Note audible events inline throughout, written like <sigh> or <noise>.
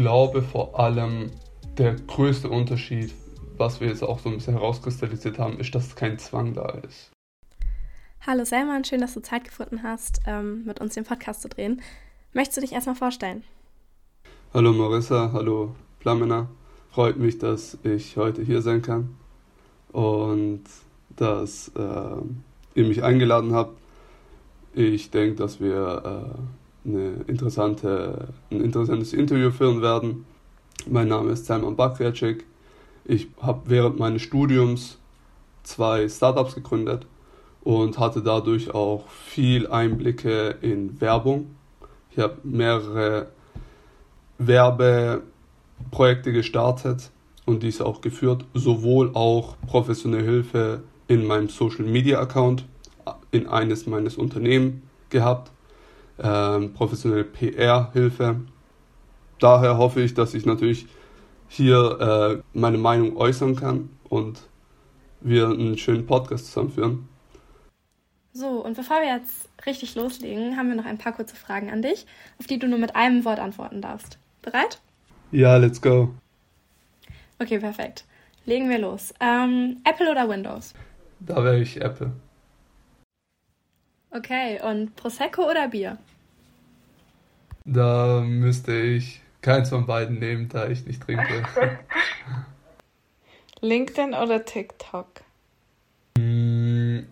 glaube vor allem, der größte Unterschied, was wir jetzt auch so ein bisschen herauskristallisiert haben, ist, dass kein Zwang da ist. Hallo Selman, schön, dass du Zeit gefunden hast, ähm, mit uns den Podcast zu drehen. Möchtest du dich erstmal vorstellen? Hallo Marissa, hallo Plamena. Freut mich, dass ich heute hier sein kann und dass äh, ihr mich eingeladen habt. Ich denke, dass wir äh, eine interessante, ein interessantes Interview führen werden. Mein Name ist Salman Bakriacek. Ich habe während meines Studiums zwei Startups gegründet und hatte dadurch auch viel Einblicke in Werbung. Ich habe mehrere Werbeprojekte gestartet und diese auch geführt, sowohl auch professionelle Hilfe in meinem Social Media Account, in eines meines Unternehmen gehabt, ähm, professionelle PR-Hilfe. Daher hoffe ich, dass ich natürlich hier äh, meine Meinung äußern kann und wir einen schönen Podcast zusammenführen. So, und bevor wir jetzt richtig loslegen, haben wir noch ein paar kurze Fragen an dich, auf die du nur mit einem Wort antworten darfst. Bereit? Ja, let's go. Okay, perfekt. Legen wir los. Ähm, Apple oder Windows? Da wäre ich Apple. Okay, und Prosecco oder Bier? Da müsste ich keins von beiden nehmen, da ich nicht trinke. <laughs> LinkedIn oder TikTok? Mm,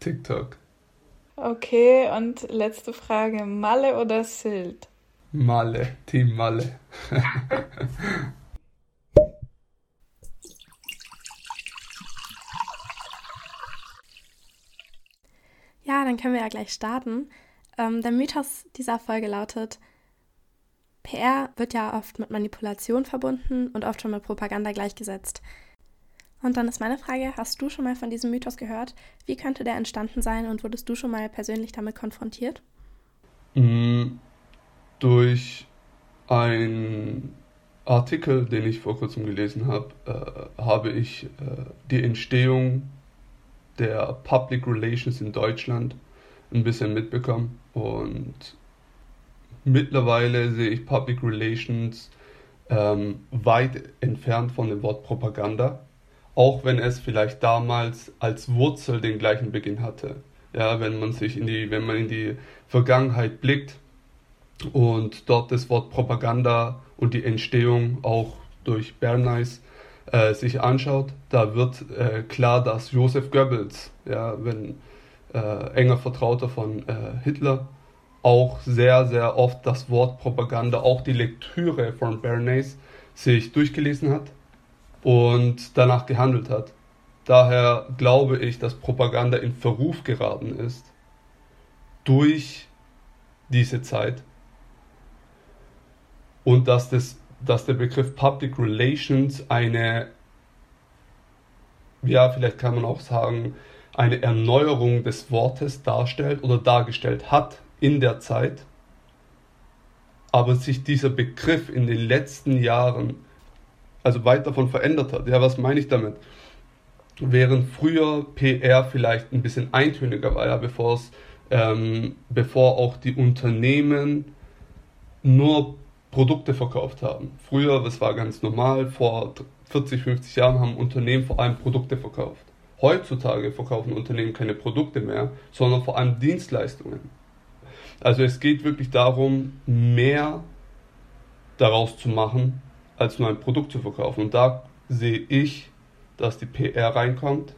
TikTok. Okay, und letzte Frage: Malle oder Sylt? Malle, Team Malle. <laughs> Ja, dann können wir ja gleich starten. Ähm, der Mythos dieser Folge lautet, PR wird ja oft mit Manipulation verbunden und oft schon mit Propaganda gleichgesetzt. Und dann ist meine Frage, hast du schon mal von diesem Mythos gehört? Wie könnte der entstanden sein und wurdest du schon mal persönlich damit konfrontiert? Mm, durch einen Artikel, den ich vor kurzem gelesen habe, äh, habe ich äh, die Entstehung der Public Relations in Deutschland ein bisschen mitbekommen. Und mittlerweile sehe ich Public Relations ähm, weit entfernt von dem Wort Propaganda, auch wenn es vielleicht damals als Wurzel den gleichen Beginn hatte. Ja, wenn man sich in die, wenn man in die Vergangenheit blickt und dort das Wort Propaganda und die Entstehung auch durch Bernays äh, sich anschaut, da wird äh, klar, dass Joseph Goebbels, ja, wenn äh, enger Vertrauter von äh, Hitler, auch sehr, sehr oft das Wort Propaganda, auch die Lektüre von Bernays sich durchgelesen hat und danach gehandelt hat. Daher glaube ich, dass Propaganda in Verruf geraten ist durch diese Zeit und dass das dass der Begriff Public Relations eine, ja, vielleicht kann man auch sagen, eine Erneuerung des Wortes darstellt oder dargestellt hat in der Zeit, aber sich dieser Begriff in den letzten Jahren also weit davon verändert hat. Ja, was meine ich damit? Während früher PR vielleicht ein bisschen eintöniger war, ja, bevor es, ähm, bevor auch die Unternehmen nur Produkte verkauft haben. Früher, das war ganz normal, vor 40, 50 Jahren haben Unternehmen vor allem Produkte verkauft. Heutzutage verkaufen Unternehmen keine Produkte mehr, sondern vor allem Dienstleistungen. Also es geht wirklich darum, mehr daraus zu machen, als nur ein Produkt zu verkaufen. Und da sehe ich, dass die PR reinkommt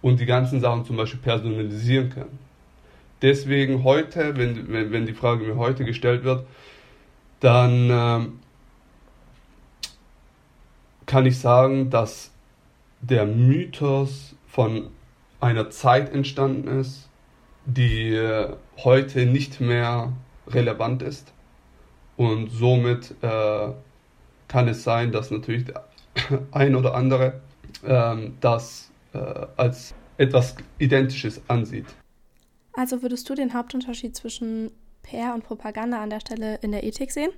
und die ganzen Sachen zum Beispiel personalisieren kann. Deswegen heute, wenn, wenn, wenn die Frage mir heute gestellt wird, dann ähm, kann ich sagen, dass der Mythos von einer Zeit entstanden ist, die heute nicht mehr relevant ist. Und somit äh, kann es sein, dass natürlich der <laughs> ein oder andere ähm, das äh, als etwas Identisches ansieht. Also würdest du den Hauptunterschied zwischen PR und Propaganda an der Stelle in der Ethik sehen?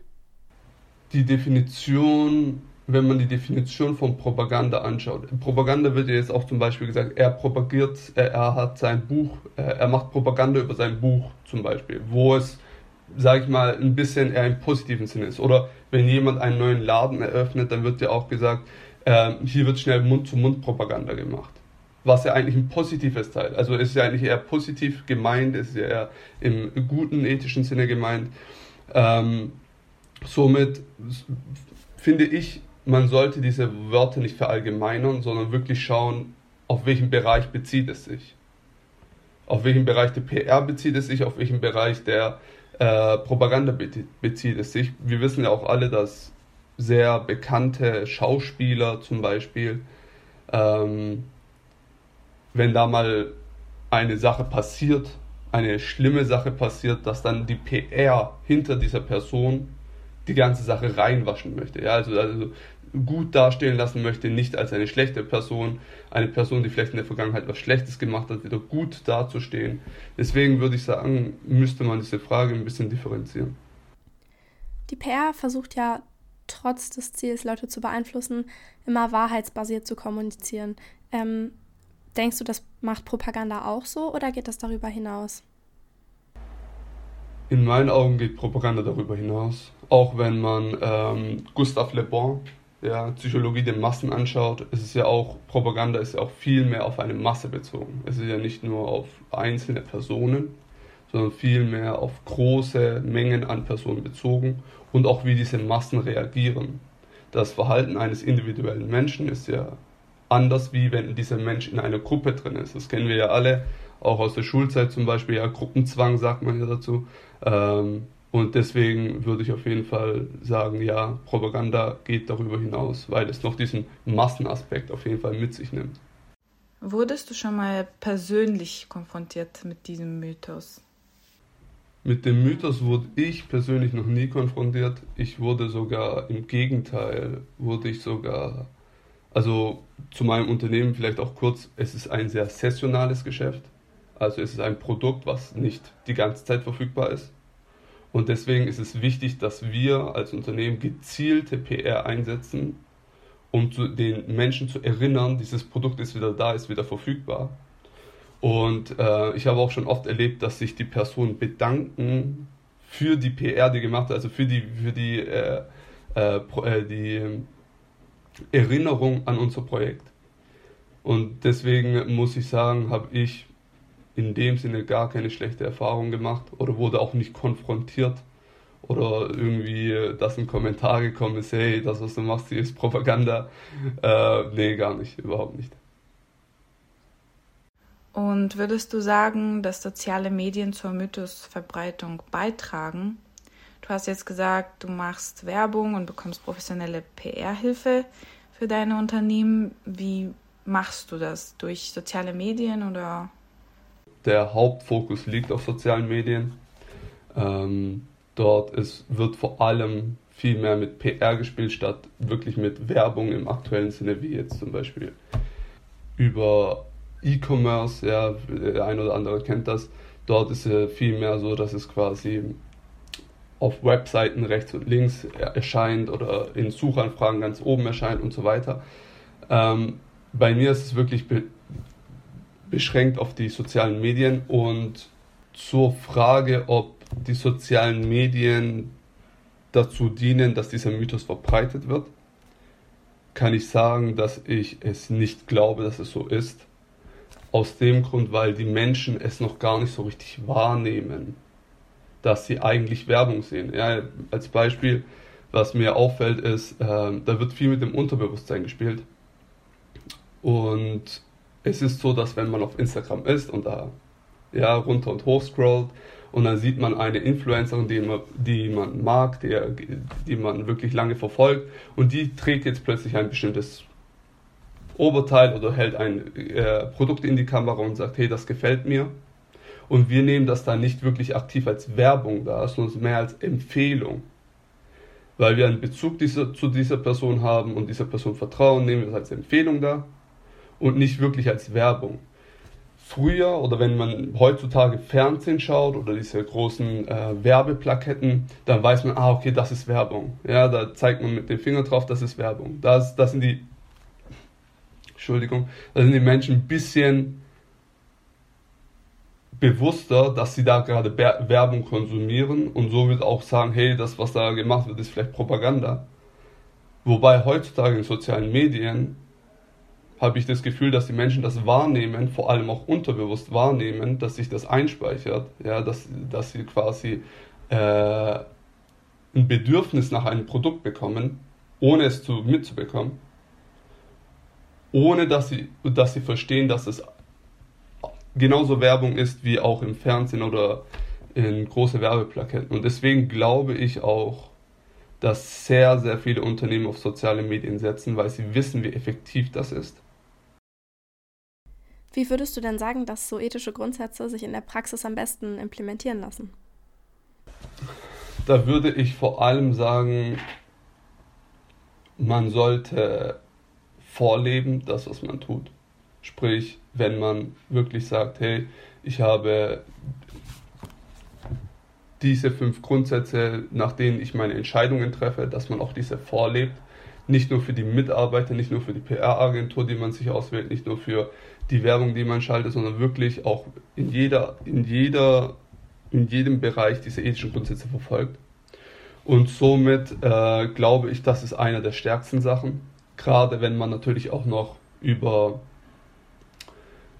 Die Definition, wenn man die Definition von Propaganda anschaut. Propaganda wird ja jetzt auch zum Beispiel gesagt, er propagiert, er, er hat sein Buch, er macht Propaganda über sein Buch zum Beispiel, wo es sage ich mal, ein bisschen eher im positiven Sinne ist. Oder wenn jemand einen neuen Laden eröffnet, dann wird ja auch gesagt, äh, hier wird schnell Mund-zu-Mund-Propaganda gemacht. Was ja eigentlich ein positives Teil. Also ist ja eigentlich eher positiv gemeint, ist ja eher im guten ethischen Sinne gemeint. Ähm, somit finde ich, man sollte diese Wörter nicht verallgemeinern, sondern wirklich schauen, auf welchen Bereich bezieht es sich. Auf welchen Bereich der PR bezieht es sich, auf welchen Bereich der äh, Propaganda bezieht es sich. Wir wissen ja auch alle, dass sehr bekannte Schauspieler zum Beispiel, ähm, wenn da mal eine Sache passiert, eine schlimme Sache passiert, dass dann die PR hinter dieser Person die ganze Sache reinwaschen möchte. Ja, also, also gut dastehen lassen möchte, nicht als eine schlechte Person, eine Person, die vielleicht in der Vergangenheit was Schlechtes gemacht hat, wieder gut dazustehen. Deswegen würde ich sagen, müsste man diese Frage ein bisschen differenzieren. Die PR versucht ja trotz des Ziels, Leute zu beeinflussen, immer wahrheitsbasiert zu kommunizieren. Ähm, denkst du, das macht Propaganda auch so oder geht das darüber hinaus? In meinen Augen geht Propaganda darüber hinaus. Auch wenn man ähm, Gustave Le Bon, ja, Psychologie der Massen anschaut, ist es ja auch, Propaganda ist ja auch viel mehr auf eine Masse bezogen. Es ist ja nicht nur auf einzelne Personen, sondern viel mehr auf große Mengen an Personen bezogen und auch wie diese Massen reagieren. Das Verhalten eines individuellen Menschen ist ja anders, wie wenn dieser Mensch in einer Gruppe drin ist. Das kennen wir ja alle, auch aus der Schulzeit zum Beispiel, ja, Gruppenzwang sagt man ja dazu. Ähm, und deswegen würde ich auf jeden Fall sagen, ja, Propaganda geht darüber hinaus, weil es noch diesen Massenaspekt auf jeden Fall mit sich nimmt. Wurdest du schon mal persönlich konfrontiert mit diesem Mythos? Mit dem Mythos wurde ich persönlich noch nie konfrontiert. Ich wurde sogar im Gegenteil, wurde ich sogar, also zu meinem Unternehmen vielleicht auch kurz, es ist ein sehr saisonales Geschäft. Also es ist ein Produkt, was nicht die ganze Zeit verfügbar ist. Und deswegen ist es wichtig, dass wir als Unternehmen gezielte PR einsetzen, um den Menschen zu erinnern, dieses Produkt ist wieder da, ist wieder verfügbar. Und äh, ich habe auch schon oft erlebt, dass sich die Personen bedanken für die PR, die gemacht hat, also für die, für die, äh, äh, äh die Erinnerung an unser Projekt. Und deswegen muss ich sagen, habe ich in dem Sinne gar keine schlechte Erfahrung gemacht oder wurde auch nicht konfrontiert oder irgendwie, dass ein Kommentar gekommen ist, hey, das, was du machst, hier ist Propaganda. Äh, nee, gar nicht, überhaupt nicht. Und würdest du sagen, dass soziale Medien zur Mythosverbreitung beitragen? Du hast jetzt gesagt, du machst Werbung und bekommst professionelle PR-Hilfe für deine Unternehmen. Wie machst du das? Durch soziale Medien oder der Hauptfokus liegt auf sozialen Medien. Ähm, dort ist, wird vor allem viel mehr mit PR gespielt, statt wirklich mit Werbung im aktuellen Sinne, wie jetzt zum Beispiel über E-Commerce, ja, der ein oder andere kennt das. Dort ist es viel mehr so, dass es quasi auf Webseiten rechts und links erscheint oder in Suchanfragen ganz oben erscheint und so weiter. Ähm, bei mir ist es wirklich beschränkt auf die sozialen Medien und zur Frage, ob die sozialen Medien dazu dienen, dass dieser Mythos verbreitet wird, kann ich sagen, dass ich es nicht glaube, dass es so ist. Aus dem Grund, weil die Menschen es noch gar nicht so richtig wahrnehmen, dass sie eigentlich Werbung sehen. Ja, als Beispiel, was mir auffällt, ist, äh, da wird viel mit dem Unterbewusstsein gespielt. Und es ist so, dass wenn man auf Instagram ist und da ja, runter und hoch scrollt und dann sieht man eine Influencerin, die man, die man mag, die, die man wirklich lange verfolgt und die trägt jetzt plötzlich ein bestimmtes Oberteil oder hält ein äh, Produkt in die Kamera und sagt, hey, das gefällt mir. Und wir nehmen das dann nicht wirklich aktiv als Werbung da, sondern mehr als Empfehlung. Weil wir einen Bezug dieser, zu dieser Person haben und dieser Person vertrauen, nehmen wir das als Empfehlung da und nicht wirklich als Werbung. Früher oder wenn man heutzutage Fernsehen schaut oder diese großen äh, Werbeplaketten, dann weiß man, ah, okay, das ist Werbung. Ja, da zeigt man mit dem Finger drauf, das ist Werbung. Das, das sind die, Entschuldigung, da sind die Menschen ein bisschen bewusster, dass sie da gerade Werbung konsumieren und so wird auch sagen, hey, das, was da gemacht wird, ist vielleicht Propaganda. Wobei heutzutage in sozialen Medien habe ich das Gefühl, dass die Menschen das wahrnehmen, vor allem auch unterbewusst wahrnehmen, dass sich das einspeichert, ja, dass, dass sie quasi äh, ein Bedürfnis nach einem Produkt bekommen, ohne es zu, mitzubekommen, ohne dass sie, dass sie verstehen, dass es genauso Werbung ist wie auch im Fernsehen oder in große Werbeplaketten. Und deswegen glaube ich auch, dass sehr, sehr viele Unternehmen auf soziale Medien setzen, weil sie wissen, wie effektiv das ist. Wie würdest du denn sagen, dass so ethische Grundsätze sich in der Praxis am besten implementieren lassen? Da würde ich vor allem sagen, man sollte vorleben, das, was man tut. Sprich, wenn man wirklich sagt, hey, ich habe diese fünf Grundsätze, nach denen ich meine Entscheidungen treffe, dass man auch diese vorlebt. Nicht nur für die Mitarbeiter, nicht nur für die PR-Agentur, die man sich auswählt, nicht nur für die Werbung, die man schaltet, sondern wirklich auch in jeder, in jeder, in jedem Bereich diese ethischen Grundsätze verfolgt. Und somit äh, glaube ich, das ist einer der stärksten Sachen. Gerade wenn man natürlich auch noch über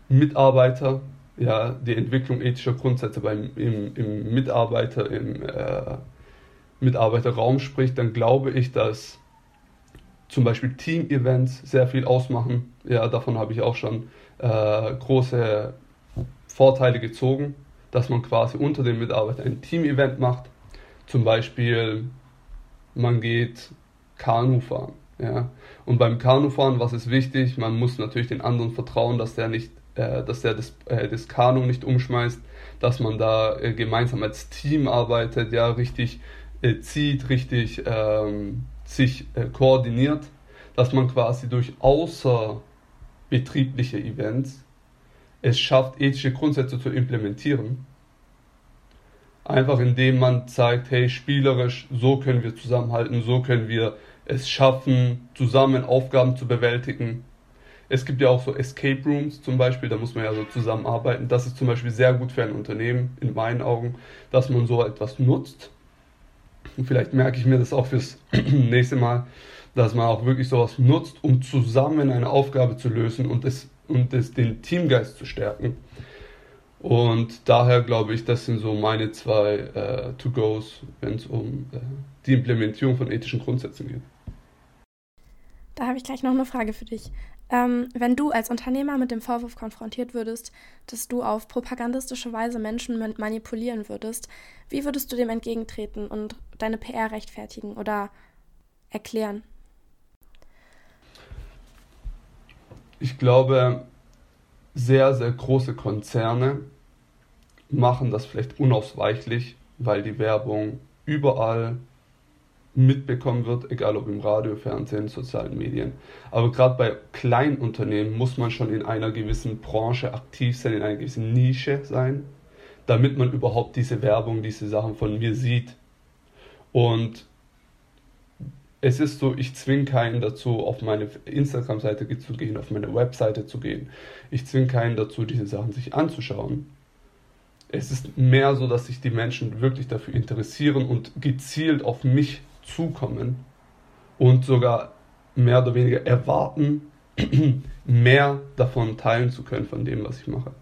Mitarbeiter, ja, die Entwicklung ethischer Grundsätze beim, im, im Mitarbeiter, im äh, Mitarbeiterraum spricht, dann glaube ich, dass zum Beispiel Team-Events sehr viel ausmachen. Ja, davon habe ich auch schon äh, große Vorteile gezogen, dass man quasi unter den Mitarbeitern ein Team-Event macht. Zum Beispiel, man geht Kanu fahren. Ja. Und beim Kanufahren, was ist wichtig? Man muss natürlich den anderen vertrauen, dass der nicht äh, dass er das, äh, das Kanu nicht umschmeißt, dass man da äh, gemeinsam als Team arbeitet, ja, richtig äh, zieht, richtig ähm, sich äh, koordiniert, dass man quasi durch außerbetriebliche Events es schafft, ethische Grundsätze zu implementieren. Einfach indem man zeigt, hey, spielerisch, so können wir zusammenhalten, so können wir es schaffen, zusammen Aufgaben zu bewältigen es gibt ja auch so Escape Rooms zum Beispiel, da muss man ja so zusammenarbeiten. Das ist zum Beispiel sehr gut für ein Unternehmen, in meinen Augen, dass man so etwas nutzt. Und vielleicht merke ich mir das auch fürs <clears throat> nächste Mal, dass man auch wirklich sowas nutzt, um zusammen eine Aufgabe zu lösen und, das, und das, den Teamgeist zu stärken. Und daher glaube ich, das sind so meine zwei äh, To-Gos, wenn es um äh, die Implementierung von ethischen Grundsätzen geht. Da habe ich gleich noch eine Frage für dich. Ähm, wenn du als Unternehmer mit dem Vorwurf konfrontiert würdest, dass du auf propagandistische Weise Menschen manipulieren würdest, wie würdest du dem entgegentreten und deine PR rechtfertigen oder erklären? Ich glaube, sehr, sehr große Konzerne machen das vielleicht unausweichlich, weil die Werbung überall mitbekommen wird, egal ob im Radio, Fernsehen, sozialen Medien. Aber gerade bei Kleinunternehmen muss man schon in einer gewissen Branche aktiv sein, in einer gewissen Nische sein, damit man überhaupt diese Werbung, diese Sachen von mir sieht. Und es ist so, ich zwinge keinen dazu, auf meine Instagram-Seite zu gehen, auf meine Webseite zu gehen. Ich zwinge keinen dazu, diese Sachen sich anzuschauen. Es ist mehr so, dass sich die Menschen wirklich dafür interessieren und gezielt auf mich zukommen und sogar mehr oder weniger erwarten, <clears throat> mehr davon teilen zu können, von dem, was ich mache.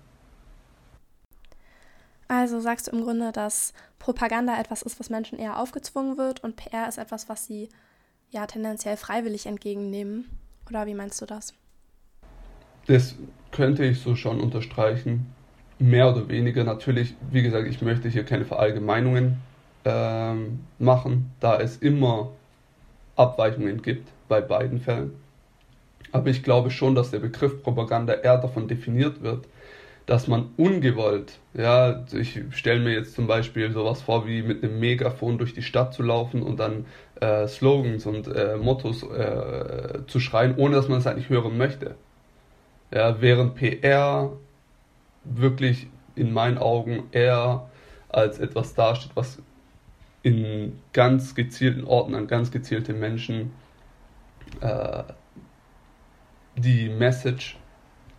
Also sagst du im Grunde, dass Propaganda etwas ist, was Menschen eher aufgezwungen wird und PR ist etwas, was sie ja tendenziell freiwillig entgegennehmen? Oder wie meinst du das? Das könnte ich so schon unterstreichen. Mehr oder weniger. Natürlich, wie gesagt, ich möchte hier keine Verallgemeinungen ähm, machen, da es immer Abweichungen gibt bei beiden Fällen. Aber ich glaube schon, dass der Begriff Propaganda eher davon definiert wird, dass man ungewollt, ja, ich stelle mir jetzt zum Beispiel sowas vor, wie mit einem Megafon durch die Stadt zu laufen und dann äh, Slogans und äh, Mottos äh, zu schreien, ohne dass man es eigentlich hören möchte. Ja, während PR wirklich in meinen Augen eher als etwas dasteht, was in ganz gezielten Orten an ganz gezielte Menschen äh, die Message,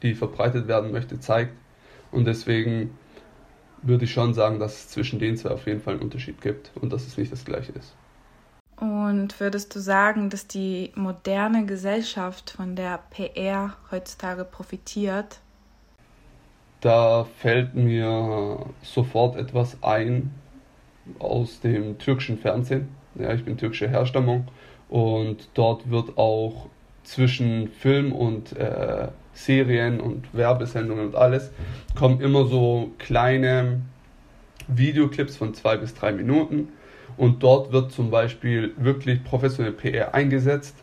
die verbreitet werden möchte, zeigt. Und deswegen würde ich schon sagen, dass es zwischen den zwei auf jeden Fall einen Unterschied gibt und dass es nicht das gleiche ist. Und würdest du sagen, dass die moderne Gesellschaft von der PR heutzutage profitiert? Da fällt mir sofort etwas ein aus dem türkischen Fernsehen. Ja, ich bin türkischer Herstammung und dort wird auch zwischen Film und äh, Serien und Werbesendungen und alles kommen immer so kleine Videoclips von zwei bis drei Minuten und dort wird zum Beispiel wirklich professionelle PR eingesetzt,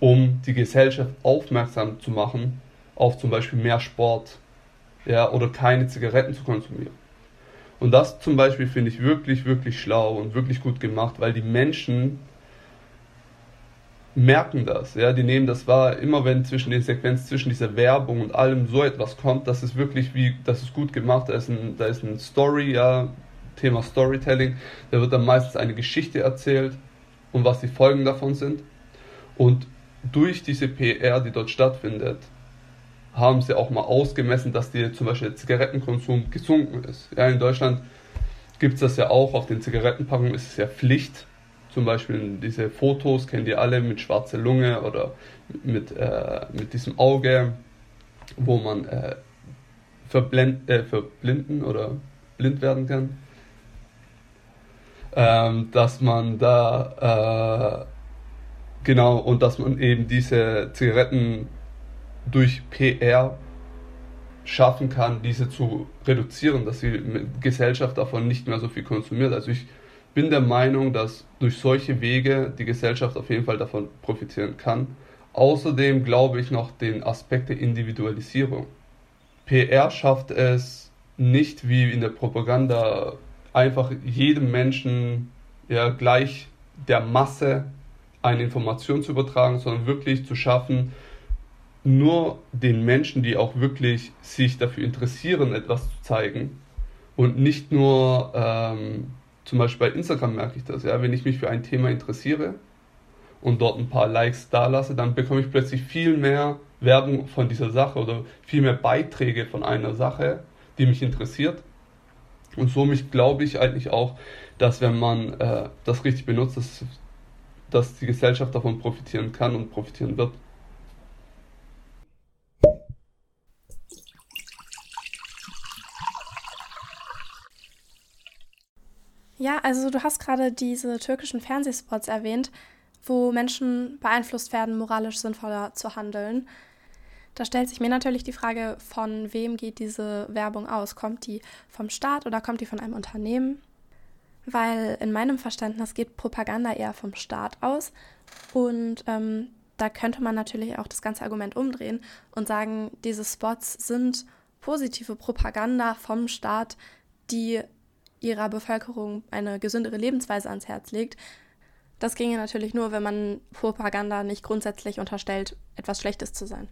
um die Gesellschaft aufmerksam zu machen auf zum Beispiel mehr Sport ja, oder keine Zigaretten zu konsumieren. Und das zum Beispiel finde ich wirklich, wirklich schlau und wirklich gut gemacht, weil die Menschen merken das, ja, die nehmen das wahr, immer wenn zwischen den Sequenzen, zwischen dieser Werbung und allem so etwas kommt, das ist wirklich wie, das ist gut gemacht, da ist ein, da ist ein Story, ja, Thema Storytelling, da wird dann meistens eine Geschichte erzählt und was die Folgen davon sind. Und durch diese PR, die dort stattfindet, haben sie auch mal ausgemessen, dass die, zum Beispiel der Zigarettenkonsum gesunken ist. Ja, in Deutschland gibt es das ja auch, auf den Zigarettenpackungen ist es ja Pflicht. Zum Beispiel diese Fotos kennt ihr alle mit schwarzer Lunge oder mit, äh, mit diesem Auge, wo man äh, verblend, äh, verblinden oder blind werden kann ähm, dass man da äh, genau und dass man eben diese Zigaretten durch PR schaffen kann, diese zu reduzieren, dass die Gesellschaft davon nicht mehr so viel konsumiert. Also ich bin der Meinung, dass durch solche Wege die Gesellschaft auf jeden Fall davon profitieren kann. Außerdem glaube ich noch den Aspekt der Individualisierung. PR schafft es nicht wie in der Propaganda einfach jedem Menschen ja gleich der Masse eine Information zu übertragen, sondern wirklich zu schaffen, nur den Menschen, die auch wirklich sich dafür interessieren, etwas zu zeigen. Und nicht nur, ähm, zum Beispiel bei Instagram merke ich das, ja, wenn ich mich für ein Thema interessiere und dort ein paar Likes da lasse, dann bekomme ich plötzlich viel mehr Werbung von dieser Sache oder viel mehr Beiträge von einer Sache, die mich interessiert. Und somit glaube ich eigentlich auch, dass wenn man äh, das richtig benutzt, dass, dass die Gesellschaft davon profitieren kann und profitieren wird. Ja, also du hast gerade diese türkischen Fernsehspots erwähnt, wo Menschen beeinflusst werden, moralisch sinnvoller zu handeln. Da stellt sich mir natürlich die Frage, von wem geht diese Werbung aus? Kommt die vom Staat oder kommt die von einem Unternehmen? Weil in meinem Verständnis geht Propaganda eher vom Staat aus. Und ähm, da könnte man natürlich auch das ganze Argument umdrehen und sagen, diese Spots sind positive Propaganda vom Staat, die ihrer Bevölkerung eine gesündere Lebensweise ans Herz legt. Das ginge natürlich nur, wenn man Propaganda nicht grundsätzlich unterstellt, etwas Schlechtes zu sein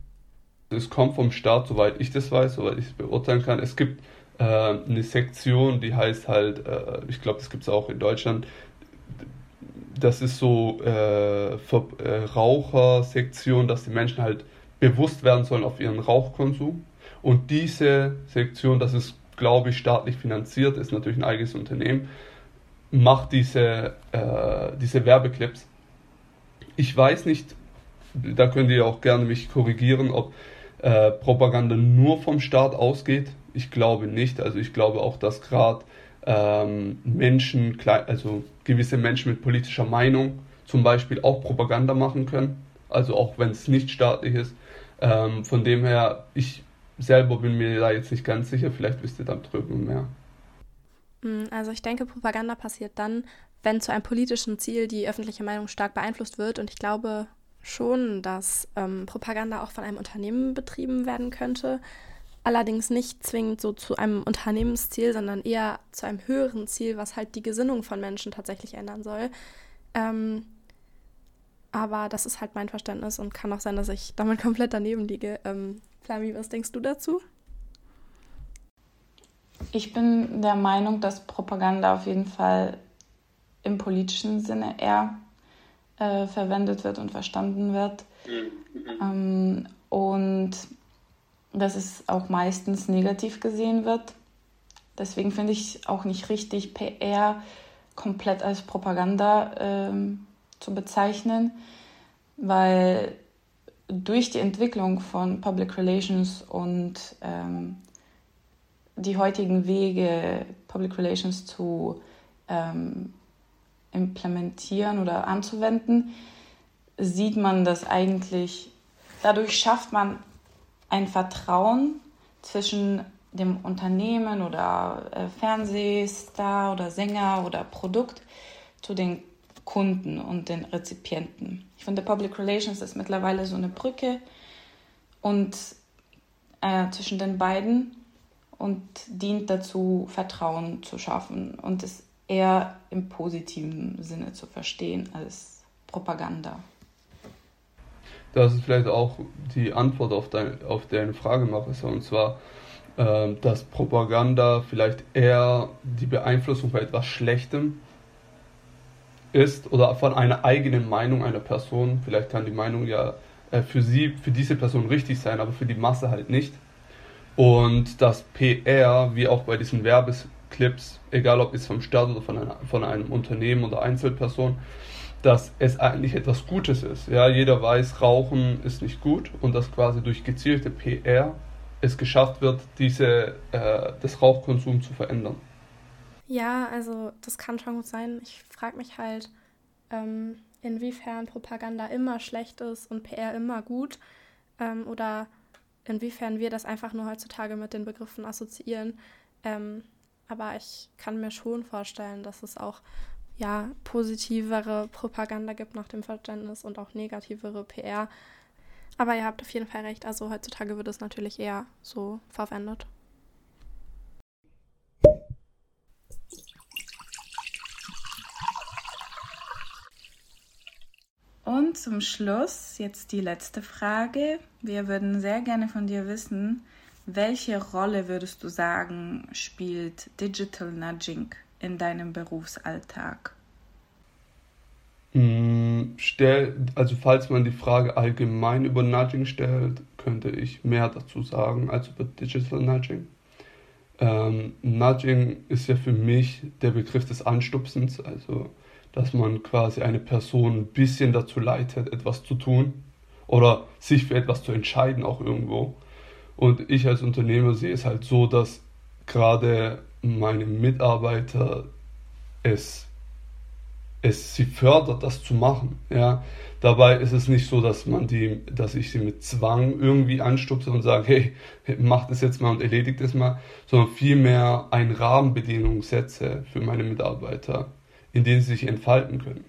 es kommt vom Staat, soweit ich das weiß, soweit ich es beurteilen kann. Es gibt äh, eine Sektion, die heißt halt, äh, ich glaube, das gibt es auch in Deutschland, das ist so äh, äh, Rauchersektion, dass die Menschen halt bewusst werden sollen auf ihren Rauchkonsum. Und diese Sektion, das ist, glaube ich, staatlich finanziert, ist natürlich ein eigenes Unternehmen, macht diese, äh, diese Werbeclips. Ich weiß nicht, da könnt ihr auch gerne mich korrigieren, ob äh, Propaganda nur vom Staat ausgeht. Ich glaube nicht. Also ich glaube auch, dass gerade ähm, Menschen, also gewisse Menschen mit politischer Meinung zum Beispiel auch Propaganda machen können. Also auch wenn es nicht staatlich ist. Ähm, von dem her, ich selber bin mir da jetzt nicht ganz sicher. Vielleicht wisst ihr da drüben mehr. Hm, also ich denke, Propaganda passiert dann, wenn zu einem politischen Ziel die öffentliche Meinung stark beeinflusst wird. Und ich glaube, schon, dass ähm, Propaganda auch von einem Unternehmen betrieben werden könnte. Allerdings nicht zwingend so zu einem Unternehmensziel, sondern eher zu einem höheren Ziel, was halt die Gesinnung von Menschen tatsächlich ändern soll. Ähm, aber das ist halt mein Verständnis und kann auch sein, dass ich damit <laughs> komplett daneben liege. Ähm, Flami, was denkst du dazu? Ich bin der Meinung, dass Propaganda auf jeden Fall im politischen Sinne eher äh, verwendet wird und verstanden wird. Mhm. Ähm, und dass es auch meistens negativ gesehen wird. Deswegen finde ich auch nicht richtig, PR komplett als Propaganda ähm, zu bezeichnen, weil durch die Entwicklung von Public Relations und ähm, die heutigen Wege, Public Relations zu ähm, implementieren oder anzuwenden, sieht man das eigentlich, dadurch schafft man ein Vertrauen zwischen dem Unternehmen oder äh, Fernsehstar oder Sänger oder Produkt zu den Kunden und den Rezipienten. Ich finde, Public Relations ist mittlerweile so eine Brücke und äh, zwischen den beiden und dient dazu, Vertrauen zu schaffen und es eher im positiven Sinne zu verstehen als Propaganda. Das ist vielleicht auch die Antwort auf, dein, auf deine Frage, Marissa, und zwar, äh, dass Propaganda vielleicht eher die Beeinflussung bei etwas Schlechtem ist oder von einer eigenen Meinung einer Person. Vielleicht kann die Meinung ja äh, für sie, für diese Person richtig sein, aber für die Masse halt nicht. Und das PR, wie auch bei diesen Werbeclips, egal ob es vom Staat oder von, einer, von einem Unternehmen oder Einzelperson, dass es eigentlich etwas Gutes ist. Ja, jeder weiß, Rauchen ist nicht gut und dass quasi durch gezielte PR es geschafft wird, diese, äh, das Rauchkonsum zu verändern. Ja, also das kann schon gut sein. Ich frage mich halt, ähm, inwiefern Propaganda immer schlecht ist und PR immer gut ähm, oder inwiefern wir das einfach nur heutzutage mit den Begriffen assoziieren. Ähm, aber ich kann mir schon vorstellen, dass es auch ja positivere Propaganda gibt nach dem Verständnis und auch negativere PR. Aber ihr habt auf jeden Fall recht. Also heutzutage wird es natürlich eher so verwendet. Und zum Schluss jetzt die letzte Frage. Wir würden sehr gerne von dir wissen, welche Rolle würdest du sagen, spielt Digital Nudging in deinem Berufsalltag? Mm, also falls man die Frage allgemein über Nudging stellt, könnte ich mehr dazu sagen als über Digital Nudging. Ähm, Nudging ist ja für mich der Begriff des Anstupsens, also dass man quasi eine Person ein bisschen dazu leitet, etwas zu tun oder sich für etwas zu entscheiden auch irgendwo. Und ich als Unternehmer sehe es halt so, dass gerade meine Mitarbeiter es, es sie fördert, das zu machen. Ja. Dabei ist es nicht so, dass man die, dass ich sie mit Zwang irgendwie anstupse und sage, hey, mach das jetzt mal und erledigt es mal, sondern vielmehr ein Rahmenbedingungen setze für meine Mitarbeiter in denen sie sich entfalten können.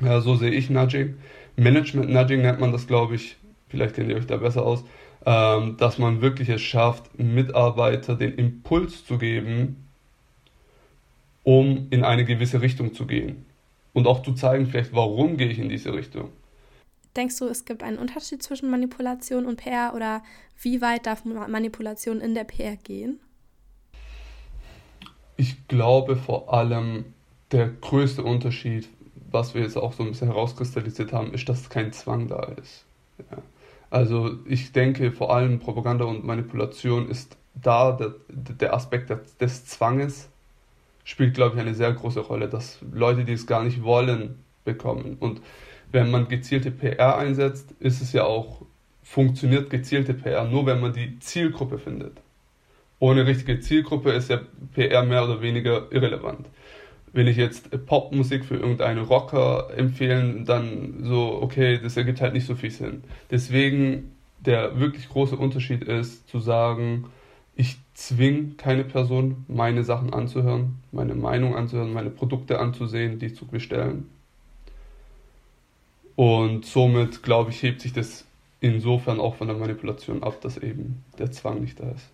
Ja, so sehe ich Nudging. Management Nudging nennt man das, glaube ich, vielleicht kennt ihr euch da besser aus, ähm, dass man wirklich es schafft, Mitarbeiter den Impuls zu geben, um in eine gewisse Richtung zu gehen. Und auch zu zeigen, vielleicht, warum gehe ich in diese Richtung. Denkst du, es gibt einen Unterschied zwischen Manipulation und PR oder wie weit darf Manipulation in der PR gehen? Ich glaube vor allem, der größte Unterschied, was wir jetzt auch so ein bisschen herauskristallisiert haben, ist, dass kein Zwang da ist. Ja. Also ich denke vor allem Propaganda und Manipulation ist da, der, der Aspekt des, Zwanges spielt, glaube ich, eine sehr große Rolle, dass Leute, die es gar nicht wollen, bekommen. Und wenn man gezielte PR einsetzt, ist es ja auch, funktioniert gezielte PR nur, wenn man die Zielgruppe findet. Ohne richtige Zielgruppe ist ja PR mehr oder weniger irrelevant wenn ich jetzt Popmusik für irgendeine Rocker empfehlen, dann so, okay, das ergibt halt nicht so viel Sinn. Deswegen der wirklich große Unterschied ist zu sagen, ich zwinge keine Person, meine Sachen anzuhören, meine Meinung anzuhören, meine Produkte anzusehen, die zu bestellen. Und somit, glaube ich, hebt sich das insofern auch von der Manipulation ab, dass eben der Zwang nicht da ist.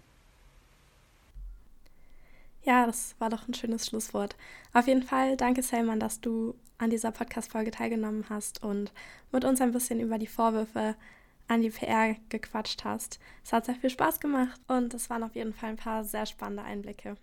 Ja, das war doch ein schönes Schlusswort. Auf jeden Fall danke, Selman, dass du an dieser Podcast-Folge teilgenommen hast und mit uns ein bisschen über die Vorwürfe an die PR gequatscht hast. Es hat sehr viel Spaß gemacht und es waren auf jeden Fall ein paar sehr spannende Einblicke.